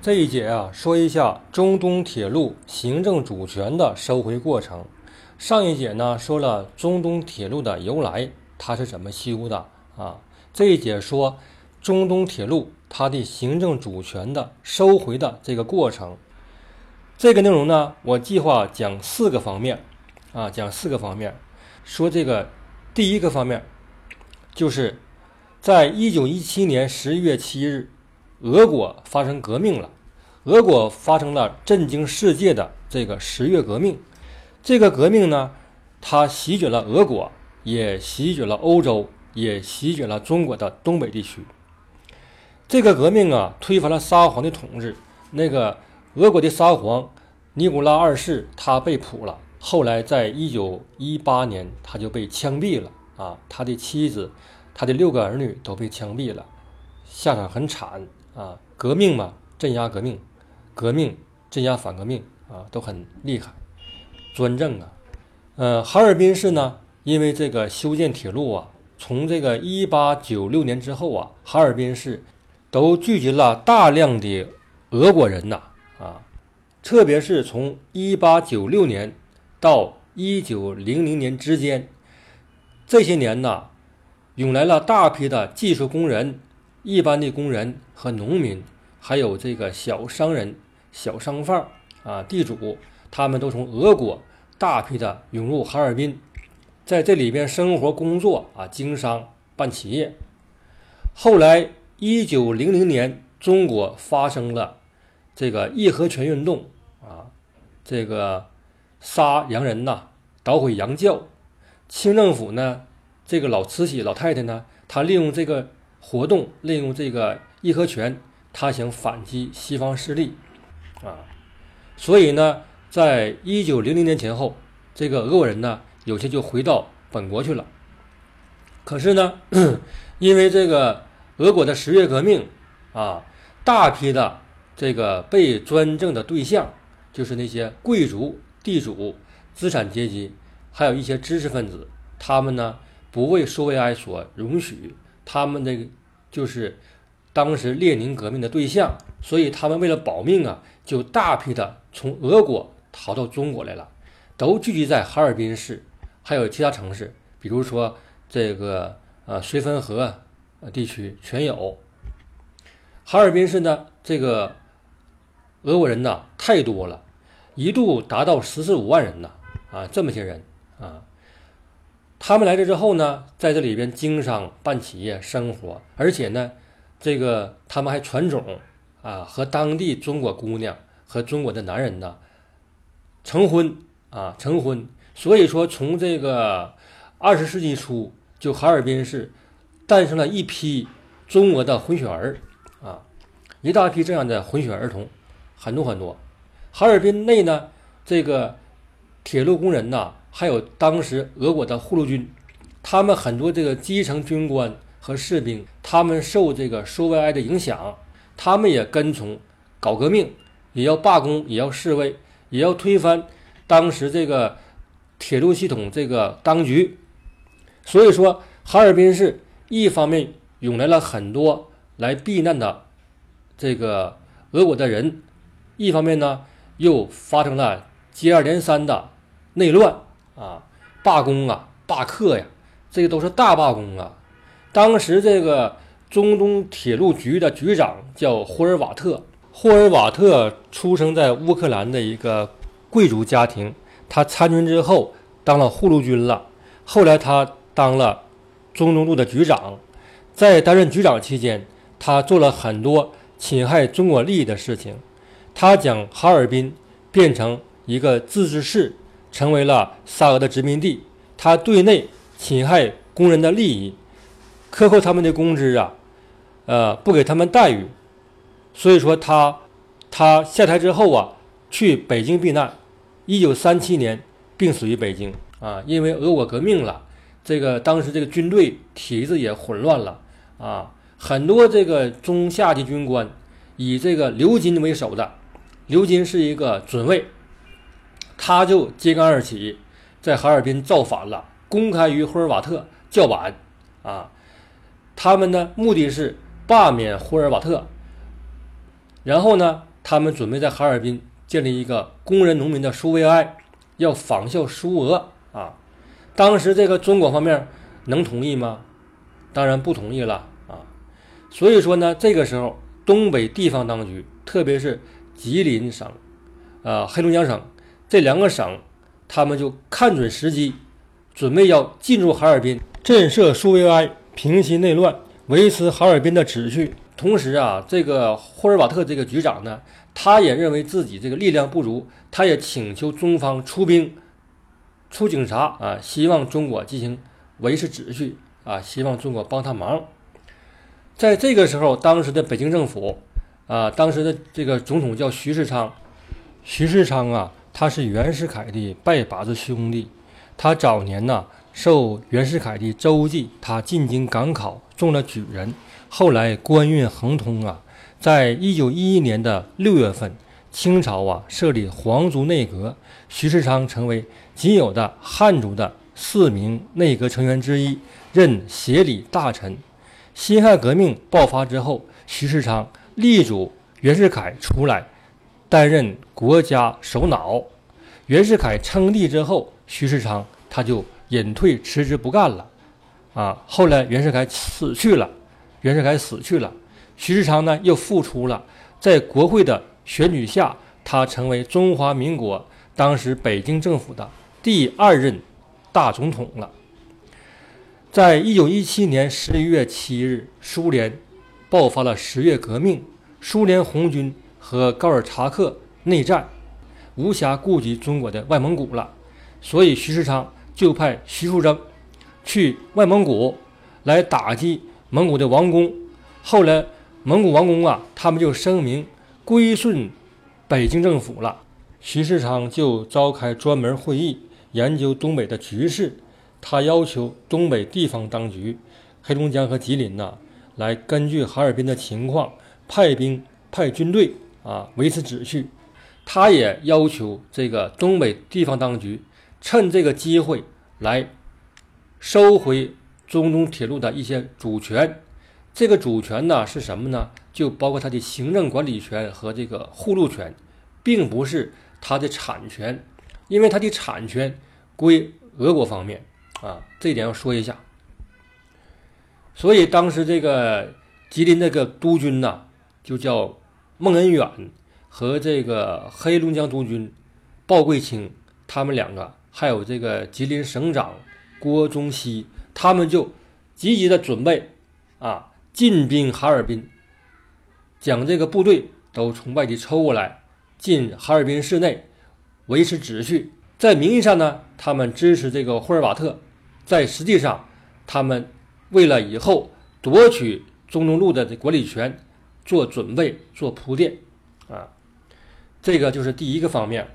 这一节啊，说一下中东铁路行政主权的收回过程。上一节呢，说了中东铁路的由来，它是怎么修的啊？这一节说中东铁路它的行政主权的收回的这个过程。这个内容呢，我计划讲四个方面啊，讲四个方面。说这个第一个方面，就是在一九一七年十一月七日，俄国发生革命了。俄国发生了震惊世界的这个十月革命。这个革命呢，它席卷了俄国，也席卷了欧洲，也席卷了中国的东北地区。这个革命啊，推翻了沙皇的统治。那个俄国的沙皇尼古拉二世他被捕了，后来在一九一八年他就被枪毙了啊，他的妻子、他的六个儿女都被枪毙了，下场很惨啊。革命嘛，镇压革命，革命镇压反革命啊，都很厉害。专政啊，呃，哈尔滨市呢，因为这个修建铁路啊，从这个一八九六年之后啊，哈尔滨市都聚集了大量的俄国人呐啊，特别是从一八九六年到一九零零年之间，这些年呐，涌来了大批的技术工人、一般的工人和农民，还有这个小商人、小商贩啊、地主，他们都从俄国。大批的涌入哈尔滨，在这里边生活、工作啊，经商、办企业。后来，一九零零年，中国发生了这个义和拳运动啊，这个杀洋人呐，捣毁洋教。清政府呢，这个老慈禧老太太呢，她利用这个活动，利用这个义和拳，他想反击西方势力啊，所以呢。在一九零零年前后，这个俄国人呢，有些就回到本国去了。可是呢，因为这个俄国的十月革命啊，大批的这个被专政的对象，就是那些贵族、地主、资产阶级，还有一些知识分子，他们呢不为苏维埃所容许，他们这个就是当时列宁革命的对象，所以他们为了保命啊，就大批的从俄国。逃到中国来了，都聚集在哈尔滨市，还有其他城市，比如说这个呃绥芬河地区全有。哈尔滨市呢，这个俄国人呐太多了，一度达到十四五万人呐啊，这么些人，他们来这之后呢，在这里边经商、办企业、生活，而且呢，这个他们还传种啊，和当地中国姑娘和中国的男人呢。成婚啊，成婚，所以说从这个二十世纪初，就哈尔滨市诞生了一批中国的混血儿啊，一大批这样的混血儿童，很多很多。哈尔滨内呢，这个铁路工人呐，还有当时俄国的护路军，他们很多这个基层军官和士兵，他们受这个苏维埃的影响，他们也跟从搞革命，也要罢工，也要示威。也要推翻当时这个铁路系统这个当局，所以说哈尔滨市一方面涌来了很多来避难的这个俄国的人，一方面呢又发生了接二连三的内乱啊、罢工啊、罢课呀，这个都是大罢工啊。当时这个中东铁路局的局长叫霍尔瓦特。霍尔瓦特出生在乌克兰的一个贵族家庭，他参军之后当了护路军了。后来他当了中东路的局长，在担任局长期间，他做了很多侵害中国利益的事情。他将哈尔滨变成一个自治市，成为了沙俄的殖民地。他对内侵害工人的利益，克扣他们的工资啊，呃，不给他们待遇。所以说他，他下台之后啊，去北京避难。一九三七年病死于北京啊，因为俄国革命了，这个当时这个军队体制也混乱了啊，很多这个中下级军官以这个刘金为首的，刘金是一个准尉，他就揭竿而起，在哈尔滨造反了，公开与霍尔瓦特叫板啊，他们呢目的是罢免霍尔瓦特。然后呢，他们准备在哈尔滨建立一个工人农民的苏维埃，要仿效苏俄啊。当时这个中国方面能同意吗？当然不同意了啊。所以说呢，这个时候东北地方当局，特别是吉林省、呃黑龙江省这两个省，他们就看准时机，准备要进入哈尔滨，震慑苏维埃，平息内乱，维持哈尔滨的秩序。同时啊，这个霍尔瓦特这个局长呢，他也认为自己这个力量不足，他也请求中方出兵、出警察啊，希望中国进行维持秩序啊，希望中国帮他忙。在这个时候，当时的北京政府啊，当时的这个总统叫徐世昌，徐世昌啊，他是袁世凯的拜把子兄弟，他早年呢受袁世凯的周济，他进京赶考中了举人。后来官运亨通啊，在一九一一年的六月份，清朝啊设立皇族内阁，徐世昌成为仅有的汉族的四名内阁成员之一，任协理大臣。辛亥革命爆发之后，徐世昌力主袁世凯出来担任国家首脑。袁世凯称帝之后，徐世昌他就隐退辞职不干了。啊，后来袁世凯死去了。袁世凯死去了，徐世昌呢又复出了，在国会的选举下，他成为中华民国当时北京政府的第二任大总统了。在一九一七年十一月七日，苏联爆发了十月革命，苏联红军和高尔察克内战，无暇顾及中国的外蒙古了，所以徐世昌就派徐树铮去外蒙古来打击。蒙古的王公，后来蒙古王公啊，他们就声明归顺北京政府了。徐世昌就召开专门会议，研究东北的局势。他要求东北地方当局，黑龙江和吉林呐，来根据哈尔滨的情况派兵派军队啊，维持秩序。他也要求这个东北地方当局趁这个机会来收回。中东铁路的一些主权，这个主权呢是什么呢？就包括它的行政管理权和这个护路权，并不是它的产权，因为它的产权归俄国方面啊，这点要说一下。所以当时这个吉林那个督军呢，就叫孟恩远和这个黑龙江督军鲍贵清，他们两个还有这个吉林省长郭宗锡。他们就积极的准备啊，进兵哈尔滨，将这个部队都从外地抽过来，进哈尔滨市内维持秩序。在名义上呢，他们支持这个霍尔瓦特，在实际上，他们为了以后夺取中东路的管理权做准备、做铺垫啊。这个就是第一个方面。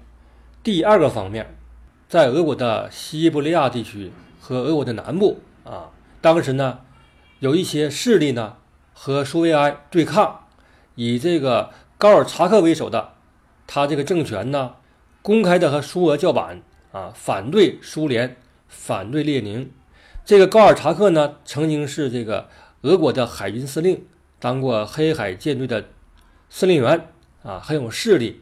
第二个方面，在俄国的西伯利亚地区和俄国的南部。啊，当时呢，有一些势力呢和苏维埃对抗，以这个高尔察克为首的，他这个政权呢，公开的和苏俄叫板啊，反对苏联，反对列宁。这个高尔察克呢，曾经是这个俄国的海军司令，当过黑海舰队的司令员啊，很有势力。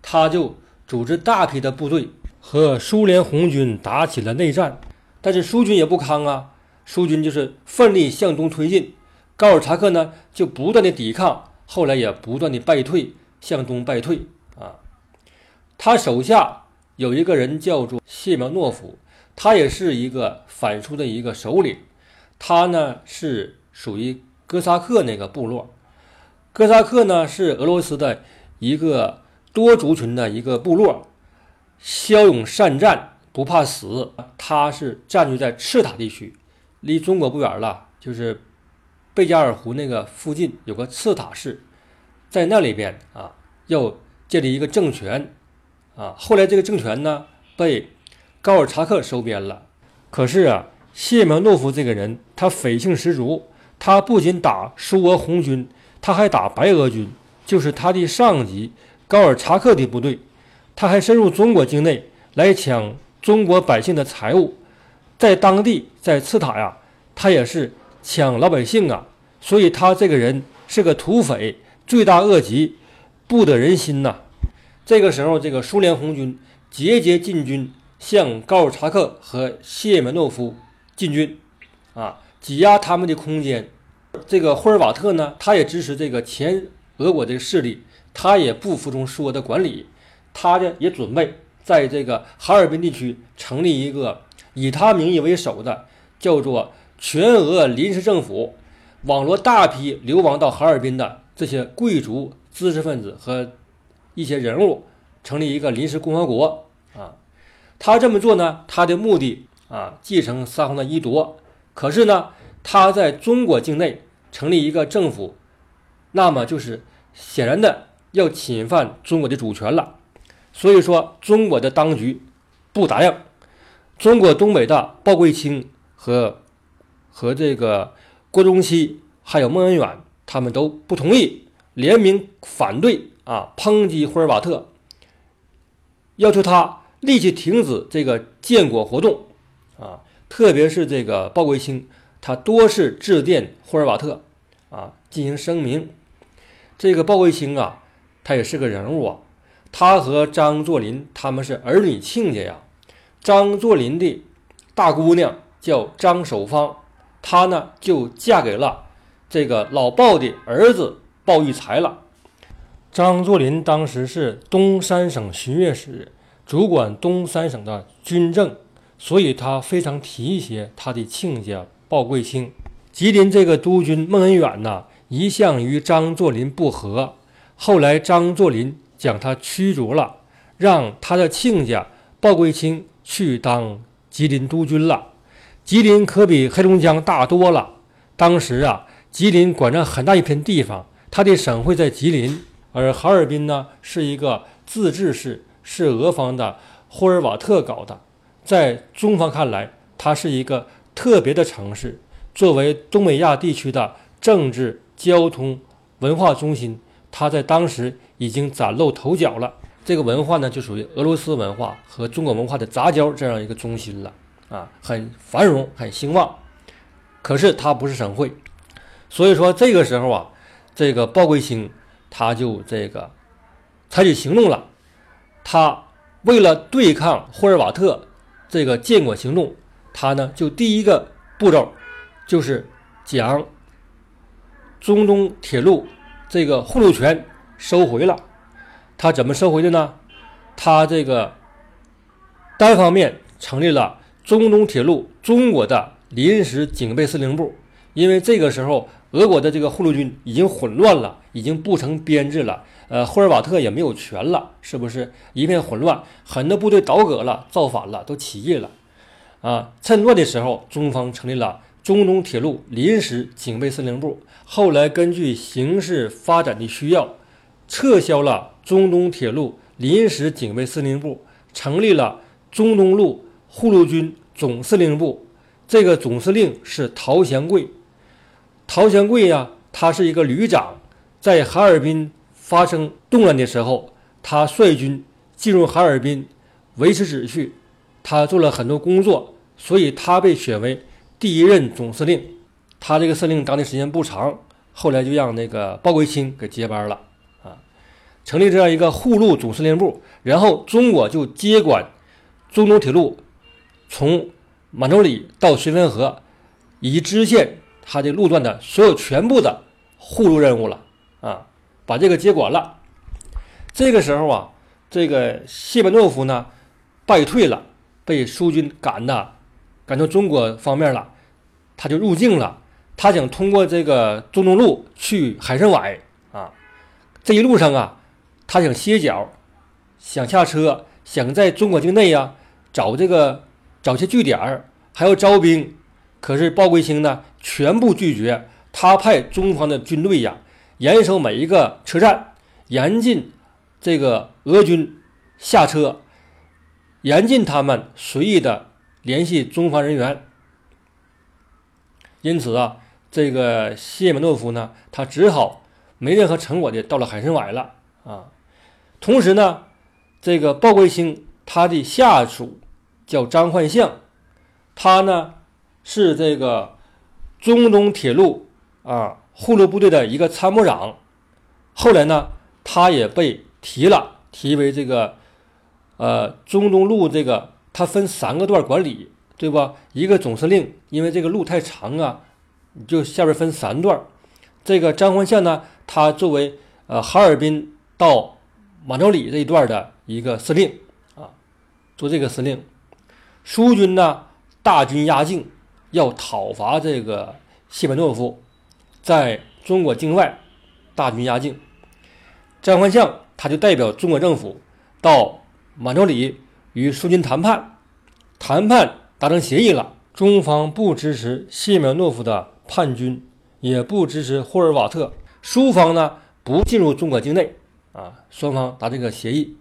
他就组织大批的部队和苏联红军打起了内战，但是苏军也不康啊。苏军就是奋力向东推进，高尔察克呢就不断的抵抗，后来也不断的败退，向东败退啊。他手下有一个人叫做谢苗诺夫，他也是一个反苏的一个首领，他呢是属于哥萨克那个部落，哥萨克呢是俄罗斯的一个多族群的一个部落，骁勇善战，不怕死，他是占据在赤塔地区。离中国不远了，就是贝加尔湖那个附近有个赤塔市，在那里边啊，要建立一个政权啊。后来这个政权呢被高尔察克收编了。可是啊，谢苗诺夫这个人他匪性十足，他不仅打苏俄红军，他还打白俄军，就是他的上级高尔察克的部队。他还深入中国境内来抢中国百姓的财物。在当地，在赤塔呀，他也是抢老百姓啊，所以他这个人是个土匪，罪大恶极，不得人心呐。这个时候，这个苏联红军节节进军，向高尔察克和谢梅诺夫进军，啊，挤压他们的空间。这个霍尔瓦特呢，他也支持这个前俄国的势力，他也不服从苏俄的管理，他呢也准备在这个哈尔滨地区成立一个以他名义为首的叫做全俄临时政府，网罗大批流亡到哈尔滨的这些贵族、知识分子和一些人物，成立一个临时共和国啊。他这么做呢，他的目的啊，继承沙皇的衣钵，可是呢。他在中国境内成立一个政府，那么就是显然的要侵犯中国的主权了。所以说，中国的当局不答应。中国东北的鲍贵卿和和这个郭宗羲还有孟恩远，他们都不同意，联名反对啊，抨击霍尔瓦特，要求他立即停止这个建国活动，特别是这个鲍贵卿。他多次致电霍尔瓦特，啊，进行声明。这个鲍贵卿啊，他也是个人物啊。他和张作霖他们是儿女亲家呀。张作霖的大姑娘叫张守芳，她呢就嫁给了这个老鲍的儿子鲍玉才了。张作霖当时是东三省巡阅使，主管东三省的军政，所以他非常提携他的亲家。鲍贵卿，吉林这个督军孟恩远呐，一向与张作霖不和。后来张作霖将他驱逐了，让他的亲家鲍贵卿去当吉林督军了。吉林可比黑龙江大多了。当时啊，吉林管着很大一片地方，他的省会在吉林，而哈尔滨呢是一个自治市，是俄方的霍尔瓦特搞的。在中方看来，它是一个。特别的城市，作为东北亚地区的政治、交通、文化中心，它在当时已经崭露头角了。这个文化呢，就属于俄罗斯文化和中国文化的杂交这样一个中心了啊，很繁荣，很兴旺。可是它不是省会，所以说这个时候啊，这个鲍贵兴他就这个采取行动了。他为了对抗霍尔瓦特这个建国行动。他呢，就第一个步骤，就是将中东铁路这个护路权收回了。他怎么收回的呢？他这个单方面成立了中东铁路中国的临时警备司令部，因为这个时候俄国的这个护路军已经混乱了，已经不成编制了。呃，霍尔瓦特也没有权了，是不是一片混乱？很多部队倒戈了，造反了，都起义了。啊，趁乱的时候，中方成立了中东铁路临时警备司令部。后来根据形势发展的需要，撤销了中东铁路临时警备司令部，成立了中东路护路军总司令部。这个总司令是陶祥贵。陶祥贵呀，他是一个旅长，在哈尔滨发生动乱的时候，他率军进入哈尔滨，维持秩序。他做了很多工作，所以他被选为第一任总司令。他这个司令当的时间不长，后来就让那个鲍贵卿给接班了啊，成立这样一个护路总司令部。然后中国就接管中东铁路，从满洲里到绥芬河以及支线它的路段的所有全部的护路任务了啊，把这个接管了。这个时候啊，这个谢班诺夫呢败退了。被苏军赶的，赶到中国方面了，他就入境了。他想通过这个中东路去海参崴啊。这一路上啊，他想歇脚，想下车，想在中国境内呀找这个找些据点，还要招兵。可是鲍贵卿呢，全部拒绝。他派中方的军队呀，严守每一个车站，严禁这个俄军下车。严禁他们随意的联系中方人员，因此啊，这个谢门诺夫呢，他只好没任何成果的到了海参崴了啊。同时呢，这个鲍贵卿他的下属叫张焕相，他呢是这个中东铁路啊护路部队的一个参谋长。后来呢，他也被提了，提为这个呃中东路这个，他分三个段管理，对吧？一个总司令，因为这个路太长啊，就下边分三段。这个张焕相呢，他作为呃哈尔滨到满洲里这一段的一个司令啊，做这个司令。苏军呢，大军压境，要讨伐这个谢班诺夫，在中国境外大军压境。张焕相他就代表中国政府到满洲里与苏军谈判，谈判达成协议了，中方不支持谢苗诺夫的叛军，也不支持霍尔瓦特，苏方呢不进入中国境内啊，双方达这个协议。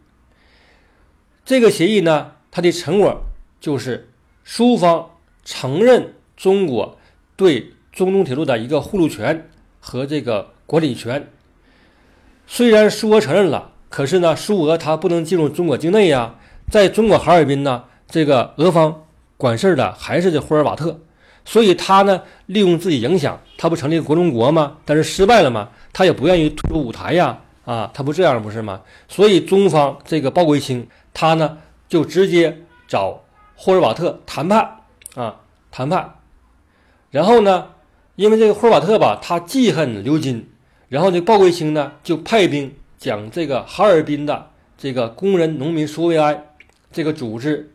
这个协议呢，它的成果就是苏方承认中国对中东铁路的一个护路权和这个管理权。虽然苏俄承认了，可是呢，苏俄它不能进入中国境内呀。在中国哈尔滨呢，这个俄方管事儿的还是这霍尔瓦特，所以他呢利用自己影响，他不成立国中国吗？但是失败了吗？他也不愿意退出舞台呀，啊，他不这样不是吗？所以中方这个鲍国清他呢就直接找霍尔瓦特谈判啊，谈判。然后呢，因为这个霍尔瓦特吧，他记恨刘金。然后呢，鲍贵卿呢就派兵将这个哈尔滨的这个工人农民苏维埃这个组织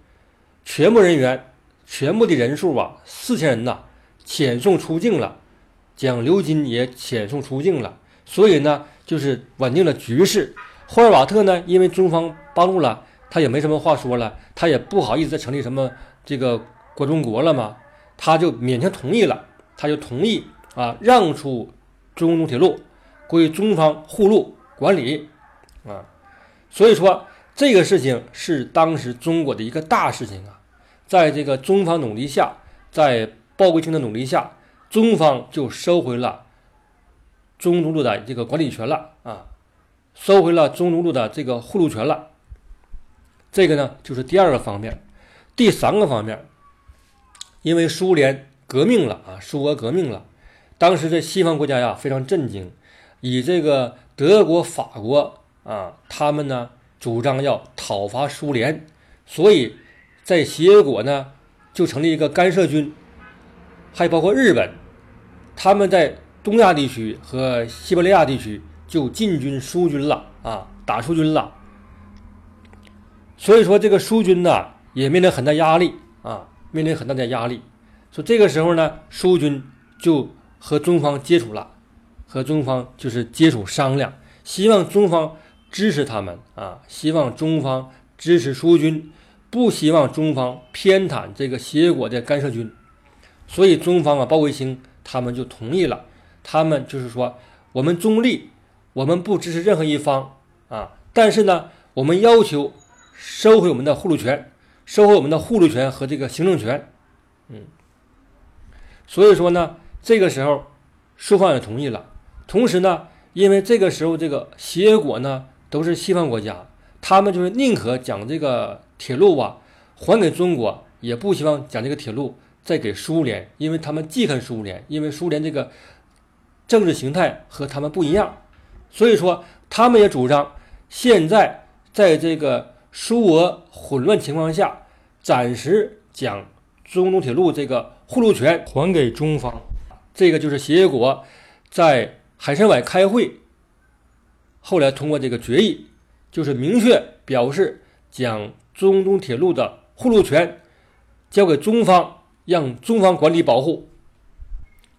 全部人员、全部的人数啊，四千人呐，遣送出境了，将刘金也遣送出境了。所以呢，就是稳定了局势。霍尔瓦特呢，因为中方帮助了，他也没什么话说了，他也不好意思再成立什么这个国中国了嘛，他就勉强同意了，他就同意啊，让出中东铁路。归中方护路管理，啊，所以说这个事情是当时中国的一个大事情啊，在这个中方努力下，在鲍国清的努力下，中方就收回了中东路的这个管理权了啊，收回了中东路的这个护路权了。这个呢，就是第二个方面。第三个方面，因为苏联革命了啊，苏俄革命了，当时这西方国家呀非常震惊。以这个德国、法国啊，他们呢主张要讨伐苏联，所以在协约国呢就成立一个干涉军，还包括日本，他们在东亚地区和西伯利亚地区就进军苏军了啊，打苏军了。所以说这个苏军呢也面临很大压力啊，面临很大的压力。说这个时候呢，苏军就和中方接触了。和中方就是接触商量，希望中方支持他们啊，希望中方支持苏军，不希望中方偏袒这个协约国的干涉军，所以中方啊，鲍卫星他们就同意了，他们就是说，我们中立，我们不支持任何一方啊，但是呢，我们要求收回我们的护路权，收回我们的护路权和这个行政权，嗯，所以说呢，这个时候苏方也同意了。同时呢，因为这个时候这个协约国呢都是西方国家，他们就是宁可将这个铁路啊还给中国，也不希望将这个铁路再给苏联，因为他们记恨苏联，因为苏联这个政治形态和他们不一样，所以说他们也主张现在在这个苏俄混乱情况下，暂时将中东铁路这个护路权还给中方，这个就是协约国在。海参崴开会，后来通过这个决议，就是明确表示将中东铁路的护路权交给中方，让中方管理保护。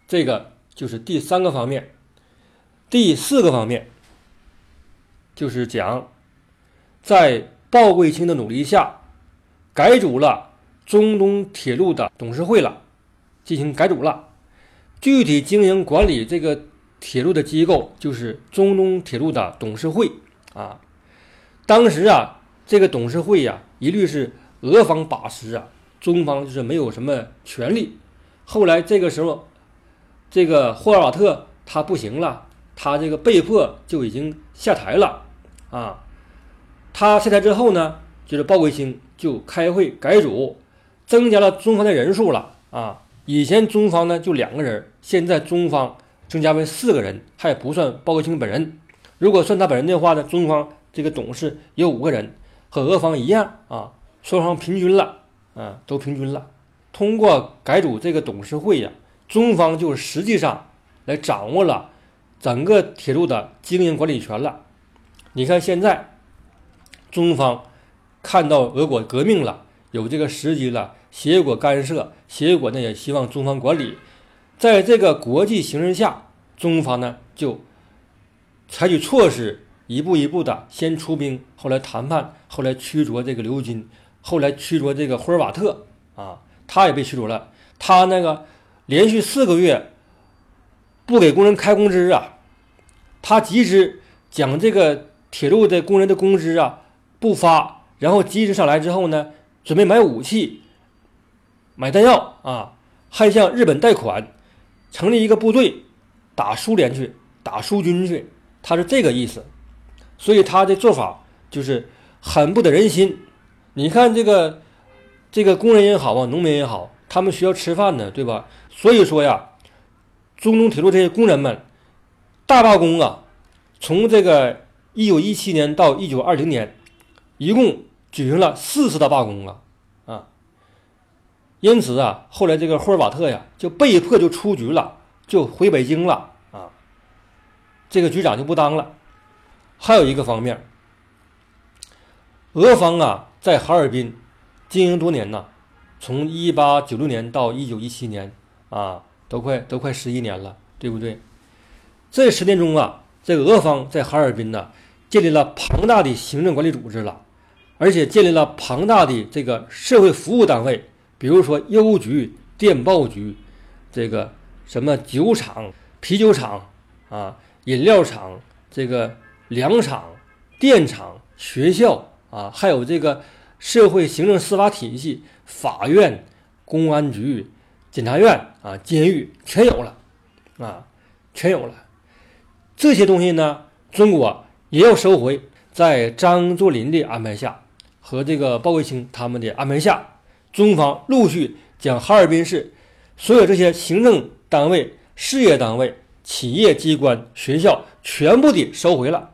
这个就是第三个方面。第四个方面就是讲，在鲍贵卿的努力下，改组了中东铁路的董事会了，进行改组了，具体经营管理这个。铁路的机构就是中东铁路的董事会啊。当时啊，这个董事会呀，一律是俄方把持啊，中方就是没有什么权利。后来这个时候，这个霍尔瓦特他不行了，他这个被迫就已经下台了啊。他下台之后呢，就是鲍贵卿就开会改组，增加了中方的人数了啊。以前中方呢就两个人，现在中方。增加为四个人，还不算鲍国清本人。如果算他本人的话呢，中方这个董事有五个人，和俄方一样啊，双方平均了，啊，都平均了。通过改组这个董事会呀，中方就实际上来掌握了整个铁路的经营管理权了。你看现在，中方看到俄国革命了，有这个时机了，协约国干涉，协约国呢也希望中方管理。在这个国际形势下，中方呢就采取措施，一步一步的先出兵，后来谈判，后来驱逐这个刘金，后来驱逐这个霍尔瓦特啊，他也被驱逐了。他那个连续四个月不给工人开工资啊，他及时将这个铁路的工人的工资啊不发，然后及时上来之后呢，准备买武器、买弹药啊，还向日本贷款。成立一个部队，打苏联去，打苏军去，他是这个意思，所以他的做法就是很不得人心。你看这个这个工人也好啊，农民也好，他们需要吃饭呢，对吧？所以说呀，中东铁路这些工人们大罢工啊，从这个一九一七年到一九二零年，一共举行了四次的罢工啊。因此啊，后来这个霍尔瓦特呀，就被迫就出局了，就回北京了啊。这个局长就不当了。还有一个方面，俄方啊，在哈尔滨经营多年呐，从一八九六年到一九一七年啊，都快都快十一年了，对不对？这十年中啊，这个俄方在哈尔滨呢，建立了庞大的行政管理组织了，而且建立了庞大的这个社会服务单位。比如说邮局、电报局，这个什么酒厂、啤酒厂啊、饮料厂、这个粮厂、电厂、学校啊，还有这个社会行政司法体系、法院、公安局、检察院啊、监狱全有了啊，全有了。这些东西呢，中国也要收回。在张作霖的安排下，和这个鲍卫清他们的安排下。中方陆续将哈尔滨市所有这些行政单位、事业单位、企业机关、学校全部的收回了。